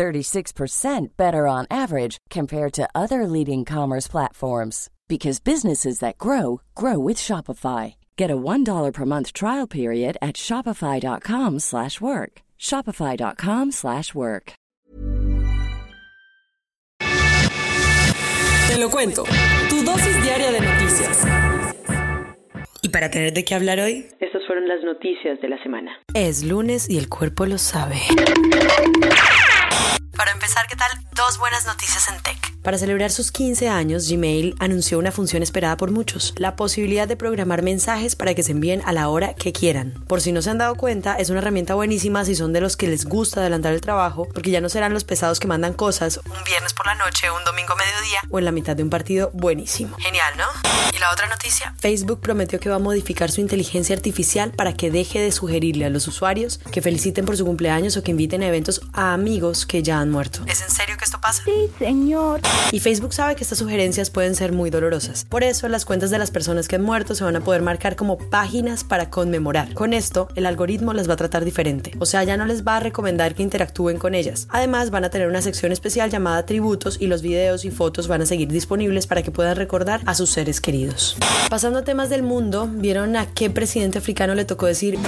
36% better on average compared to other leading commerce platforms because businesses that grow grow with Shopify. Get a $1 per month trial period at shopify.com/work. shopify.com/work. Te lo cuento. Tu dosis diaria de noticias. Y para tener de qué hablar hoy, Estas fueron las noticias de la semana. es lunes y el cuerpo lo sabe. Para empezar, ¿qué tal? Dos buenas noticias en tech. Para celebrar sus 15 años, Gmail anunció una función esperada por muchos, la posibilidad de programar mensajes para que se envíen a la hora que quieran. Por si no se han dado cuenta, es una herramienta buenísima si son de los que les gusta adelantar el trabajo, porque ya no serán los pesados que mandan cosas un viernes por la noche, un domingo mediodía o en la mitad de un partido buenísimo. Genial, ¿no? ¿Y la otra noticia? Facebook prometió que va a modificar su inteligencia artificial para que deje de sugerirle a los usuarios que feliciten por su cumpleaños o que inviten a eventos a amigos que ya han muerto. ¿Es en serio que esto pasa? Sí, señor. Y Facebook sabe que estas sugerencias pueden ser muy dolorosas. Por eso, las cuentas de las personas que han muerto se van a poder marcar como páginas para conmemorar. Con esto, el algoritmo las va a tratar diferente. O sea, ya no les va a recomendar que interactúen con ellas. Además, van a tener una sección especial llamada tributos y los videos y fotos van a seguir disponibles para que puedan recordar a sus seres queridos. Pasando a temas del mundo, ¿vieron a qué presidente africano le tocó decir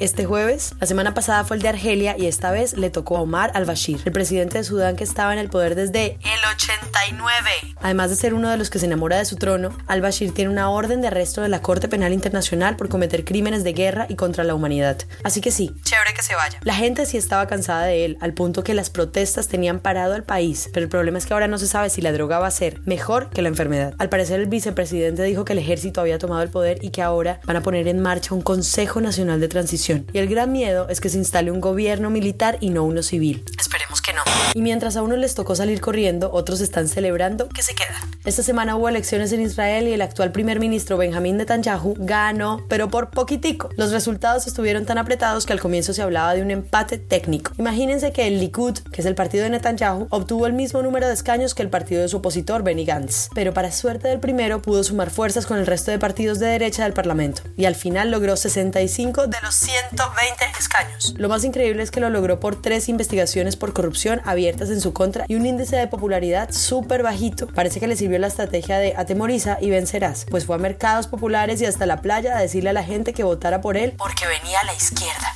este jueves, la semana pasada fue el de Argelia y esta vez le tocó a Omar al-Bashir, el presidente de Sudán que estaba en el poder desde el 89. Además de ser uno de los que se enamora de su trono, al-Bashir tiene una orden de arresto de la Corte Penal Internacional por cometer crímenes de guerra y contra la humanidad. Así que sí, chévere que se vaya. La gente sí estaba cansada de él, al punto que las protestas tenían parado al país, pero el problema es que ahora no se sabe si la droga va a ser mejor que la enfermedad. Al parecer el vicepresidente dijo que el ejército había tomado el poder y que ahora van a poner en marcha un Consejo Nacional de Transición. Y el gran miedo es que se instale un gobierno militar y no uno civil. Esperemos que no. Y mientras a unos les tocó salir corriendo, otros están celebrando que se quedan. Esta semana hubo elecciones en Israel y el actual primer ministro Benjamín Netanyahu ganó, pero por poquitico. Los resultados estuvieron tan apretados que al comienzo se hablaba de un empate técnico. Imagínense que el Likud, que es el partido de Netanyahu, obtuvo el mismo número de escaños que el partido de su opositor Benny Gantz. Pero para suerte del primero pudo sumar fuerzas con el resto de partidos de derecha del parlamento y al final logró 65 de los 120 escaños. Lo más increíble es que lo logró por tres investigaciones por corrupción abiertas en su contra y un índice de popularidad súper bajito. Parece que le sirvió la estrategia de atemoriza y vencerás, pues fue a mercados populares y hasta la playa a decirle a la gente que votara por él porque venía a la izquierda.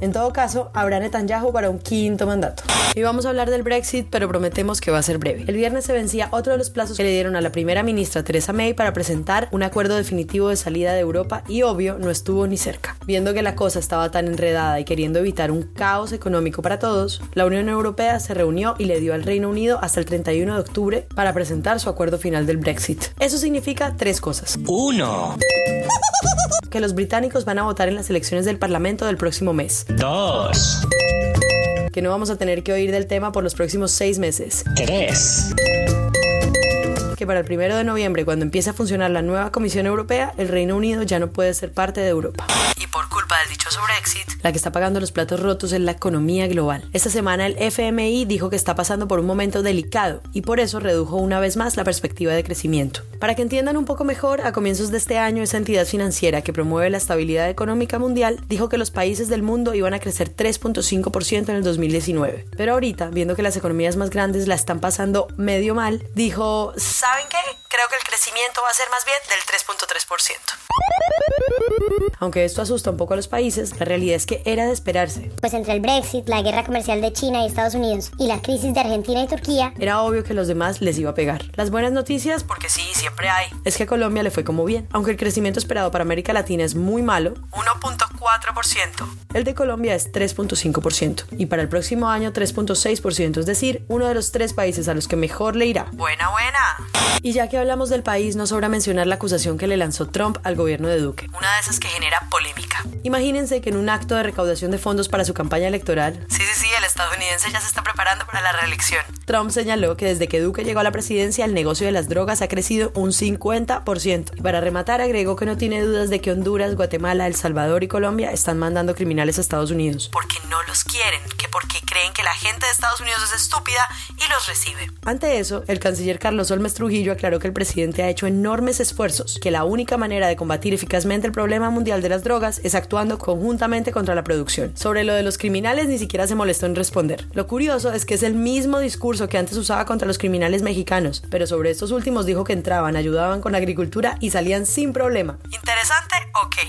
En todo caso, habrá Netanyahu para un quinto mandato. Y vamos a hablar del Brexit, pero prometemos que va a ser breve. El viernes se vencía otro de los plazos que le dieron a la primera ministra Theresa May para presentar un acuerdo definitivo de salida de Europa y obvio no estuvo ni cerca. Viendo que la cosa estaba tan enredada y queriendo evitar un caos económico para todos, la Unión Europea se reunió y le dio al Reino Unido hasta el 31 de octubre para presentar su acuerdo final del Brexit. Eso significa tres cosas. Uno, Que los británicos van a votar en las elecciones del Parlamento del próximo mes. Dos, Que no vamos a tener que oír del tema por los próximos seis meses. tres. que para el primero de noviembre, cuando empiece a funcionar la nueva Comisión Europea, el Reino Unido ya no puede ser parte de Europa. Por culpa del dichoso Brexit, la que está pagando los platos rotos es la economía global. Esta semana el FMI dijo que está pasando por un momento delicado y por eso redujo una vez más la perspectiva de crecimiento. Para que entiendan un poco mejor, a comienzos de este año esa entidad financiera que promueve la estabilidad económica mundial dijo que los países del mundo iban a crecer 3.5% en el 2019. Pero ahorita, viendo que las economías más grandes la están pasando medio mal, dijo, ¿saben qué? Creo que el crecimiento va a ser más bien del 3.3%. Aunque esto asusta un poco a los países, la realidad es que era de esperarse. Pues entre el Brexit, la guerra comercial de China y Estados Unidos y la crisis de Argentina y Turquía, Era obvio que a los demás les iba a pegar. Las buenas noticias, porque sí, siempre hay, es que a Colombia le fue como bien. Aunque el crecimiento esperado para América Latina es muy malo, 1.4%. El de Colombia es 3.5%. Y para el próximo año 3.6%, es decir, uno de los tres países a los que mejor le irá. Buena, buena. Y ya que hablamos del país, no sobra mencionar la acusación que le lanzó Trump al gobierno de Duque. Una de esas que genera polémica. Imagínense que en un acto de recaudación de fondos para su campaña electoral, sí, sí, sí, estadounidense ya se está preparando para la reelección. Trump señaló que desde que Duque llegó a la presidencia, el negocio de las drogas ha crecido un 50%. Y para rematar, agregó que no tiene dudas de que Honduras, Guatemala, El Salvador y Colombia están mandando criminales a Estados Unidos. Porque no los quieren, que porque creen que la gente de Estados Unidos es estúpida y los recibe. Ante eso, el canciller Carlos Olmes Trujillo aclaró que el presidente ha hecho enormes esfuerzos, que la única manera de combatir eficazmente el problema mundial de las drogas es actuando conjuntamente contra la producción. Sobre lo de los criminales ni siquiera se molestó en responder. Lo curioso es que es el mismo discurso que antes usaba contra los criminales mexicanos, pero sobre estos últimos dijo que entraban, ayudaban con la agricultura y salían sin problema. ¿Interesante o qué?